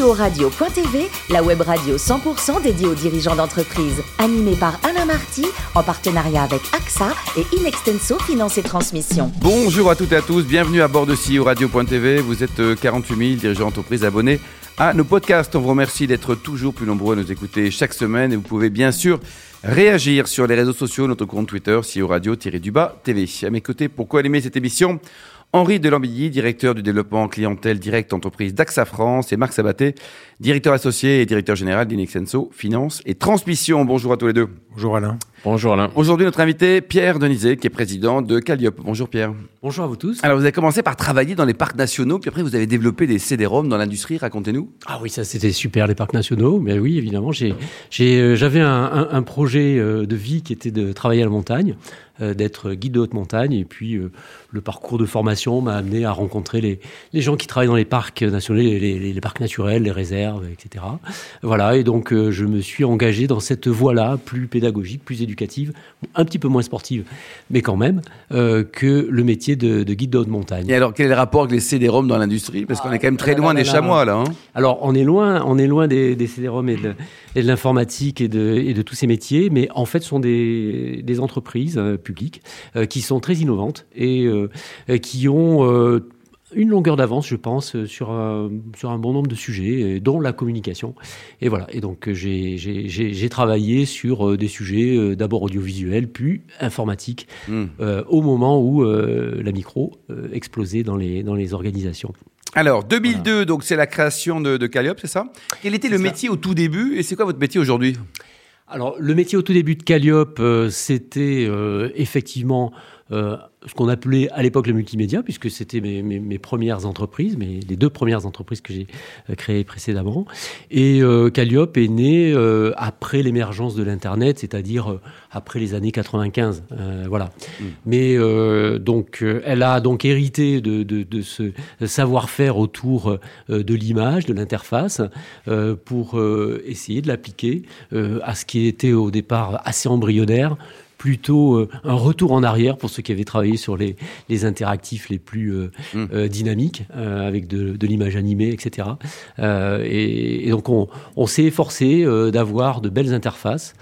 CEO Radio.tv, la web radio 100% dédiée aux dirigeants d'entreprise. Animée par Alain Marty, en partenariat avec AXA et Inextenso Finance et Transmission. Bonjour à toutes et à tous, bienvenue à bord de CEO Radio.tv. Vous êtes 48 000 dirigeants d'entreprise abonnés à nos podcasts. On vous remercie d'être toujours plus nombreux à nous écouter chaque semaine et vous pouvez bien sûr réagir sur les réseaux sociaux, notre compte Twitter, CEO Radio-du-bas TV. À mes côtés, pour co-animer cette émission, Henri Delambilly, directeur du développement clientèle direct entreprise d'AXA France, et Marc Sabaté, directeur associé et directeur général d'Inexenso Finance et Transmission. Bonjour à tous les deux. Bonjour Alain. Bonjour Alain. Aujourd'hui, notre invité, Pierre Denizet, qui est président de Calliope. Bonjour Pierre. Bonjour à vous tous. Alors, vous avez commencé par travailler dans les parcs nationaux, puis après, vous avez développé des CD-ROM dans l'industrie. Racontez-nous. Ah oui, ça, c'était super, les parcs nationaux. Mais oui, évidemment, j'ai, euh, j'avais un, un, projet euh, de vie qui était de travailler à la montagne, d'être guide de haute montagne. Et puis, le parcours de formation m'a amené à rencontrer les, les, gens qui travaillent dans les parcs nationaux, les, les, les, parcs naturels, les réserves, etc. Voilà, et donc je me suis engagé dans cette voie-là, plus pédagogique, plus éducative, un petit peu moins sportive, mais quand même, euh, que le métier de, guide de haute montagne. Et alors, quel est le rapport avec les CD-ROM dans l'industrie? Parce qu'on est quand même très ah, loin des chamois, là. Hein. alors, on est loin, on est loin des, des CD-ROM et de, l'informatique et de, et de tous ces métiers, mais en fait, sont des, des entreprises euh, publiques euh, qui sont très innovantes et qui ont une longueur d'avance, je pense, euh, sur un, sur un bon nombre de sujets, dont la communication. Et voilà. Et donc, euh, j'ai travaillé sur euh, des sujets d'abord audiovisuels, puis informatiques, hmm. au moment où la micro explosait dans les, dans les organisations. Alors, 2002, donc c'est la création de, de Calliope, c'est ça? Quel était le métier au tout début et c'est quoi votre métier aujourd'hui? Alors, le métier au tout début de Calliope, c'était effectivement ce qu'on appelait à l'époque le multimédia, puisque c'était mes, mes, mes, premières entreprises, mes, les deux premières entreprises que j'ai euh, créées précédemment. Et euh, Calliope est né euh, après l'émergence de l'Internet, c'est-à-dire euh, après les années 95. Euh, voilà. Mm. Mais donc, elle a donc hérité de, de, de ce savoir-faire autour de l'image, de l'interface, pour essayer de l'appliquer à ce qui était au départ assez embryonnaire plutôt euh, un retour en arrière pour ceux qui avaient travaillé sur les, les interactifs les plus euh, mmh. euh, dynamiques, avec de, de l'image animée, etc. Et, et, donc on, on s'est efforcé d'avoir de belles interfaces.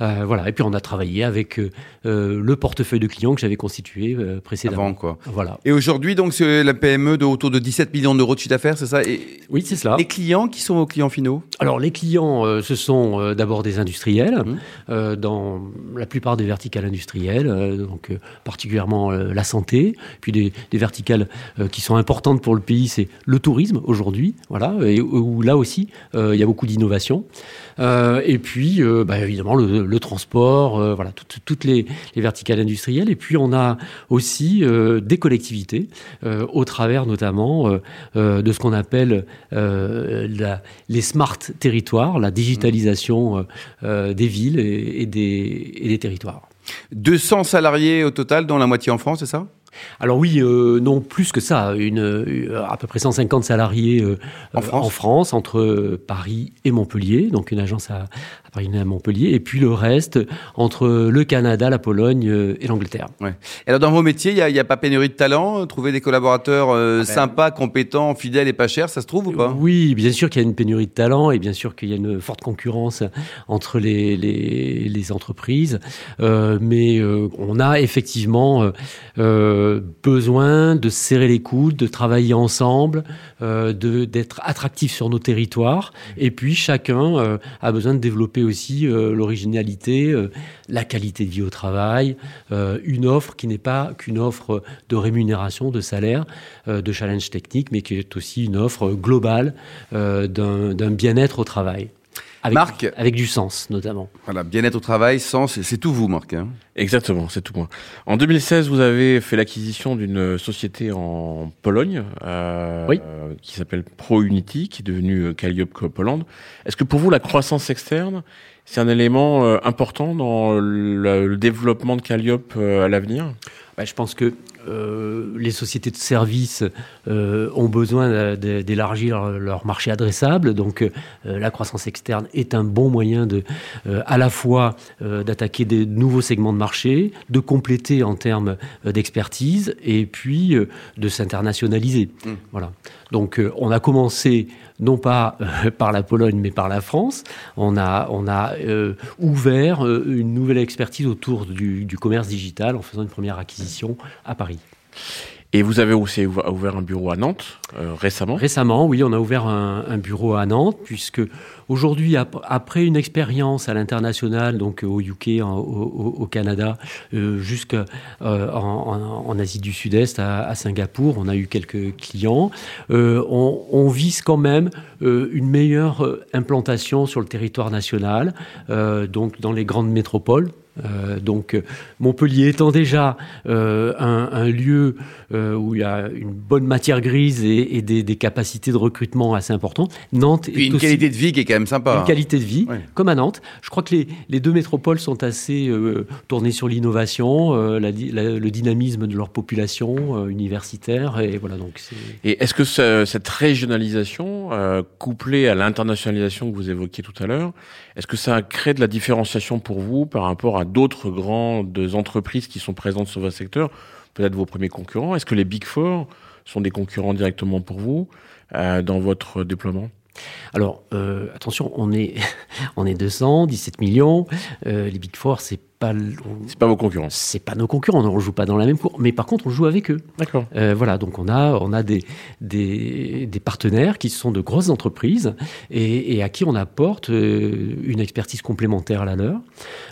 Euh, voilà. Et puis on a travaillé avec euh, euh, le portefeuille de clients que j'avais constitué précédemment. Avant, quoi. Voilà. Et aujourd'hui, donc, c'est la PME de autour de 17 millions d'euros de chiffre d'affaires, c'est ça? Et Oui, c'est cela. Les clients, qui sont vos clients finaux? Alors, les clients, ce sont d'abord des industriels, mmh. dans la plupart des verticales industrielles, donc particulièrement la santé, puis des, des verticales qui sont importantes pour le pays, c'est le tourisme aujourd'hui, voilà, et où là aussi, il y a beaucoup d'innovation. et puis, bah, évidemment, le, le, transport, euh, voilà, toutes les, verticales industrielles. Et puis on a aussi euh, des collectivités, euh, au travers notamment de ce qu'on appelle les smart territoires, la digitalisation des villes et, des, et des territoires. 200 salariés au total, dont la moitié en France, c'est ça? Alors oui, euh, non plus que ça, une, euh, à peu près 150 salariés euh, en, France. entre Paris et Montpellier, donc une agence à, Paris et à Montpellier, et puis le reste entre le Canada, la Pologne et l'Angleterre. Ouais. Et alors dans vos métiers, il n'y a, a, pas pénurie de talent Trouver des collaborateurs ah ben, sympas, compétents, fidèles et pas chers, ça se trouve ou pas? Oui, bien sûr qu'il y a une pénurie de talent et bien sûr qu'il y a une forte concurrence entre les, les, les entreprises, mais on a effectivement... Euh, besoin de serrer les coudes, de travailler ensemble, euh, d'être attractif sur nos territoires. Et puis chacun euh, a besoin de développer aussi l'originalité, la qualité de vie au travail, une offre qui n'est pas qu'une offre de rémunération, de salaire, de challenge technique, mais qui est aussi une offre globale d'un bien-être au travail. Avec, Marc, avec du sens notamment. Voilà, bien-être au travail, sens, c'est tout vous, Marc. Hein Exactement, c'est tout moi. En 2016, vous avez fait l'acquisition d'une société en Pologne euh, oui. qui s'appelle ProUnity, qui est devenue Calliope Poland. Est-ce que pour vous, la croissance externe, c'est un élément euh, important dans le, le développement de Calliope euh, à l'avenir? Bah, Je pense que euh, les sociétés de services euh, ont besoin d'élargir leur, marché adressable. Donc, euh, la croissance externe est un bon moyen de, à la fois d'attaquer des nouveaux segments de marché, de compléter en termes d'expertise et puis de s'internationaliser. Mmh. Voilà. Donc on a commencé non pas par la Pologne mais par la France. On a, on a ouvert une nouvelle expertise autour du, du commerce digital en faisant une première acquisition à Paris. Et vous avez aussi ouvert un bureau à Nantes euh, récemment Récemment, oui, on a ouvert un, bureau à Nantes, puisque aujourd'hui, après une expérience à l'international, donc au UK, au, Canada, euh, jusqu'en euh, Asie du Sud-Est, à, Singapour, on a eu quelques clients. On, on, vise quand même une meilleure implantation sur le territoire national, donc dans les grandes métropoles. Euh, donc Montpellier étant déjà euh, un, lieu euh, où il y a une bonne matière grise et, des, capacités de recrutement assez importantes, Nantes Puis une qualité de vie qui est quand même sympa. Une hein. qualité de vie, comme à Nantes. Je crois que les, deux métropoles sont assez tournées sur l'innovation, le dynamisme de leur population universitaire et voilà donc. Et est-ce que cette régionalisation couplée à l'internationalisation que vous évoquiez tout à l'heure, est-ce que ça crée de la différenciation pour vous par rapport à d'autres grandes entreprises qui sont présentes sur votre secteur, peut-être vos premiers concurrents Est-ce que les Big Four sont des concurrents directement pour vous euh, dans votre déploiement? Alors, euh, attention, on est, on est 200, 17 millions. Euh, les Big Four, c'est c'est pas vos concurrents. C'est pas nos concurrents, on ne joue pas dans la même cour. Mais par contre, on joue avec eux. D'accord. Euh, voilà, donc on a, on a des, des, partenaires qui sont de grosses entreprises et, à qui on apporte euh, une expertise complémentaire à la leur.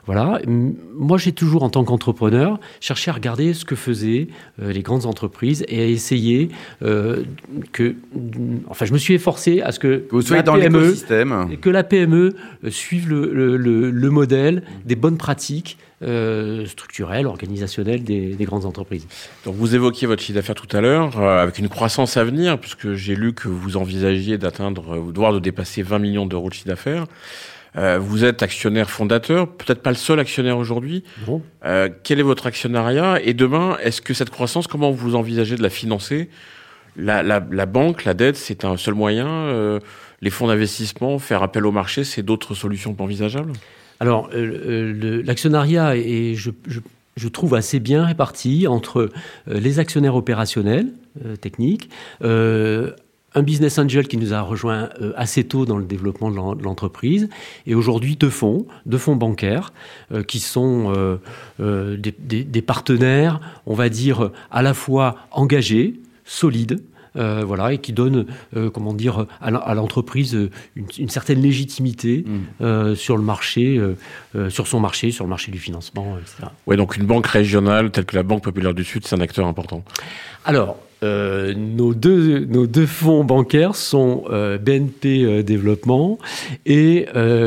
Voilà. Moi, j'ai toujours, en tant qu'entrepreneur, cherché à regarder ce que faisaient euh, les grandes entreprises et à essayer que. Enfin, je me suis efforcé à ce que. vous soyez dans PME, l'écosystème. Que la PME suive le, le, le modèle des bonnes pratiques euh, structurelle, organisationnelle des, grandes entreprises. Donc vous évoquiez votre chiffre d'affaires tout à l'heure, euh, avec une croissance à venir, puisque j'ai lu que vous envisagiez d'atteindre, euh, voire de dépasser 20 millions d'euros de chiffre d'affaires. vous êtes actionnaire fondateur, peut-être pas le seul actionnaire aujourd'hui. quel est votre actionnariat? Et demain, est-ce que cette croissance, comment vous envisagez de la financer? La, la, banque, la dette, c'est un seul moyen. les fonds d'investissement, faire appel au marché, c'est d'autres solutions envisageables? Alors, euh, euh, l'actionnariat est, je, trouve, assez bien réparti entre euh, les actionnaires opérationnels, techniques, un business angel qui nous a rejoint assez tôt dans le développement de l'entreprise, et aujourd'hui deux fonds, deux fonds bancaires, qui sont des, partenaires, on va dire, à la fois engagés, solides, euh, voilà, et qui donne, euh, comment dire, à l'entreprise une, certaine légitimité mm. euh, sur le marché, sur son marché, sur le marché du financement, etc. Oui, donc une banque régionale telle que la Banque Populaire du Sud, c'est un acteur important. Alors, euh, nos, deux, nos deux fonds bancaires sont euh, BNP euh, Développement et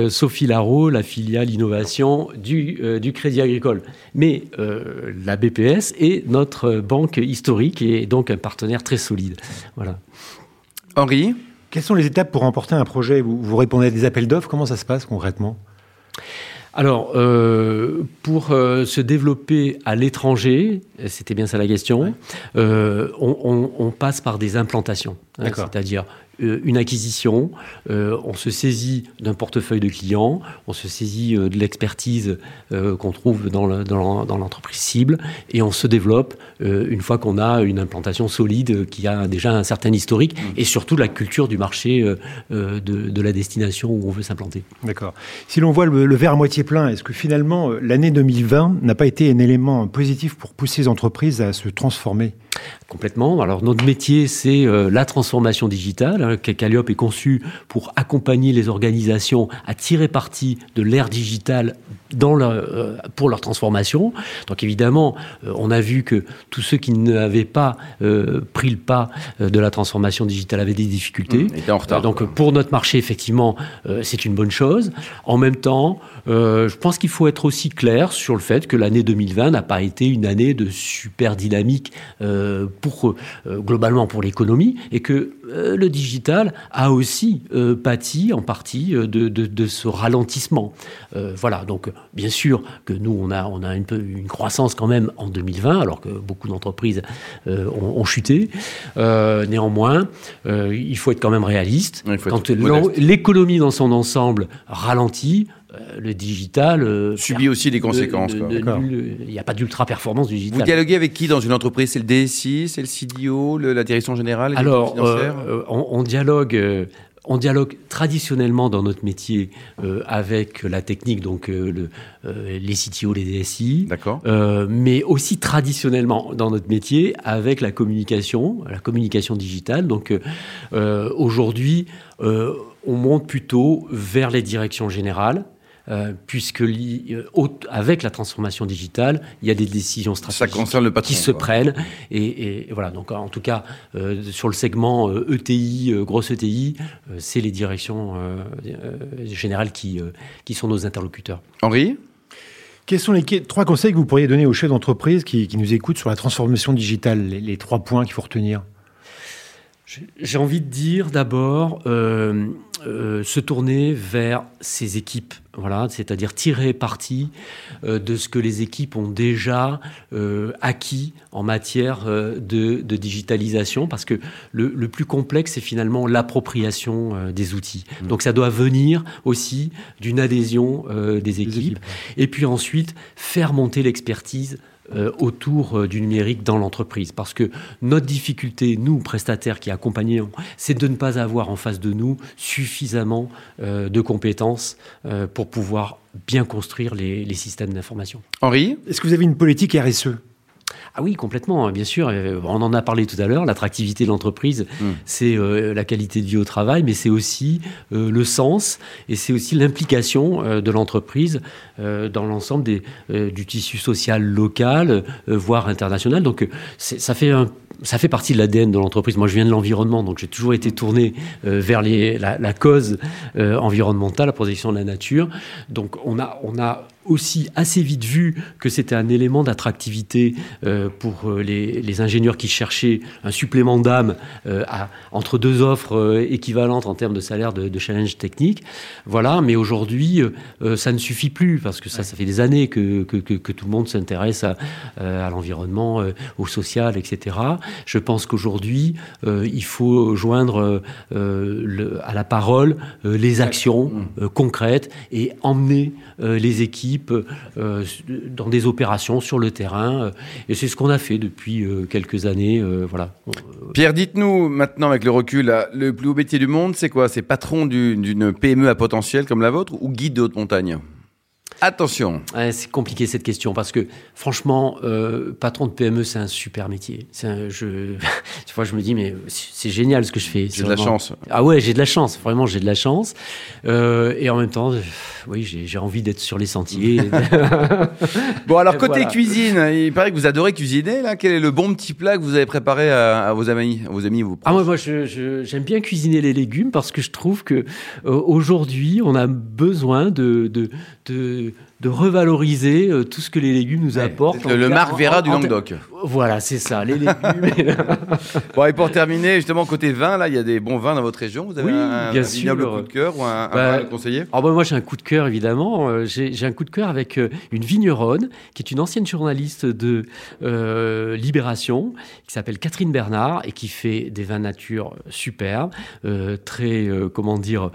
Sophie Laro, la filiale innovation du, du Crédit Agricole. Mais la BPS est notre banque historique et donc un partenaire très solide. Voilà. Henri? Quelles sont les étapes pour remporter un projet? Vous, vous répondez à des appels d'offres? Comment ça se passe concrètement? Alors, euh, pour euh, se développer à l'étranger, c'était bien ça la question, euh, on, passe par des implantations. Hein, c'est-à-dire euh, une acquisition, euh, on se saisit d'un portefeuille de clients, on se saisit euh, de l'expertise qu'on trouve dans l'entreprise cible et on se développe une fois qu'on a une implantation solide qui a déjà un certain historique mmh. et surtout la culture du marché de, la destination où on veut s'implanter. D'accord. Si l'on voit le, verre à moitié plein, est-ce que finalement l'année 2020 n'a pas été un élément positif pour pousser les entreprises à se transformer? Complètement. Alors notre métier, c'est la transformation digitale. Hein, Calliope est conçu pour accompagner les organisations à tirer parti de l'ère digitale dans euh, pour leur transformation. Donc évidemment, euh, on a vu que tous ceux qui n'avaient pas euh, pris le pas de la transformation digitale avaient des difficultés. Mmh, en retard, donc pour notre marché, effectivement, c'est une bonne chose. En même temps, je pense qu'il faut être aussi clair sur le fait que l'année 2020 n'a pas été une année de super dynamique pour globalement pour l'économie et que le digital a aussi pâti en partie de, de, de ce ralentissement. voilà, donc bien sûr que nous, on a, on a une, une croissance quand même en 2020, alors que beaucoup d'entreprises euh, ont, chuté. Euh, néanmoins, euh, il faut être quand même réaliste. Quand l'économie dans son ensemble ralentit, le digital subit aussi les conséquences. Il n'y a pas d'ultra performance du digital. Vous dialoguez avec qui dans une entreprise? C'est le DSI, c'est le CDO, la direction générale Alors, on, on, dialogue on dialogue traditionnellement dans notre métier euh, avec la technique, donc euh, le, euh, les CTO, les DSI, mais aussi traditionnellement dans notre métier avec la communication, la communication digitale. Donc aujourd'hui, on monte plutôt vers les directions générales euh, puisque euh, avec la transformation digitale, il y a des décisions stratégiques qui se prennent. Et, voilà, donc en tout cas, euh, sur le segment ETI, e grosse ETI, c'est les directions générales qui, qui sont nos interlocuteurs. Henri? Quels sont les trois conseils que vous pourriez donner aux chefs d'entreprise qui, nous écoutent sur la transformation digitale, les trois points qu'il faut retenir? J'ai envie de dire d'abord euh, euh, se tourner vers ses équipes, voilà, c'est-à-dire tirer parti euh, de ce que les équipes ont déjà acquis en matière de, digitalisation, parce que le, plus complexe c'est finalement l'appropriation des outils. Mmh. Donc ça doit venir aussi d'une adhésion des équipes, et puis ensuite faire monter l'expertise euh, autour euh, du numérique dans l'entreprise. Parce que notre difficulté, nous, prestataires qui accompagnons, c'est de ne pas avoir en face de nous suffisamment euh, de compétences pour pouvoir bien construire les, les systèmes d'information. Henri? Est-ce que vous avez une politique RSE ah oui, complètement, hein, bien sûr. Euh, on en a parlé tout à l'heure. L'attractivité de l'entreprise, hmm. c'est euh, la qualité de vie au travail, mais c'est aussi euh, le sens et c'est aussi l'implication de l'entreprise dans l'ensemble du tissu social local, voire international. Donc, ça fait ça fait partie de l'ADN de l'entreprise. Moi, je viens de l'environnement, donc j'ai toujours été tourné vers les, la, la, cause environnementale, la protection de la nature. Donc, on a, on a aussi assez vite vu que c'était un élément d'attractivité euh, pour euh, les, ingénieurs qui cherchaient un supplément d'âme euh, entre deux offres équivalentes en termes de salaire de, challenge technique. Voilà, mais aujourd'hui, ça ne suffit plus parce que ça, ça fait des années que, que, tout le monde s'intéresse à, à l'environnement, au social, etc. Je pense qu'aujourd'hui, il faut joindre le, à la parole les actions mmh. concrètes et emmener les équipes euh, dans des opérations sur le terrain. Euh, et c'est ce qu'on a fait depuis euh, quelques années. Pierre, dites-nous maintenant avec le recul, le plus haut métier du monde, c'est quoi? C'est patron d'une PME à potentiel comme la vôtre ou guide de haute montagne? Attention. c'est compliqué cette question parce que franchement, euh, patron de PME, c'est un super métier. Un, je, tu vois, je me dis mais c'est génial ce que je fais. J'ai de la chance. Ah ouais, j'ai de la chance. Vraiment, j'ai de la chance. Euh, et en même temps, oui, j'ai envie d'être sur les sentiers. bon, alors côté cuisine, il paraît que vous adorez cuisiner. Là, quel est le bon petit plat que vous avez préparé à, vos amis, à vos amis, vos Ah moi, moi, j'aime bien cuisiner les légumes parce que je trouve que euh, aujourd'hui, on a besoin de, de, de to de, revaloriser euh, tout ce que les légumes nous apportent. Le, Marc Vera du Languedoc. Voilà, c'est ça, les légumes. bon, et pour terminer, justement, côté vin, là, il y a des bons vins dans votre région. Vous avez un, bien vignoble coup de cœur ou un, bah, vin conseiller? alors, bah, Moi, j'ai un coup de cœur, évidemment. Euh, j'ai un coup de cœur avec euh, une vigneronne, qui est une ancienne journaliste de Libération, qui s'appelle Catherine Bernard, et qui fait des vins nature superbes, très, comment dire,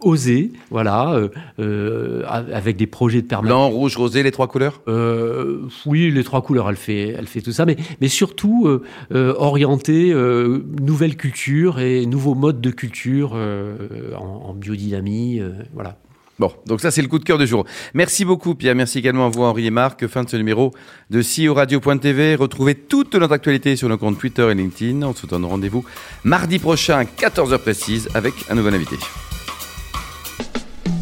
osés, voilà, avec des projets de permanence. Blanc, rouge, rosé, les trois couleurs? Euh, Oui, les trois couleurs, elle fait, elle fait tout ça, mais, mais surtout euh, euh orientée euh, nouvelle culture et nouveaux modes de culture en, en, biodynamie, voilà. Bon, donc ça c'est le coup de cœur du jour. Merci beaucoup Pierre, merci également à vous Henri et Marc. Fin de ce numéro de CEO Radio.tv. Retrouvez toute notre actualité sur nos comptes Twitter et LinkedIn. On se donne rendez-vous mardi prochain à 14h précise avec un nouvel invité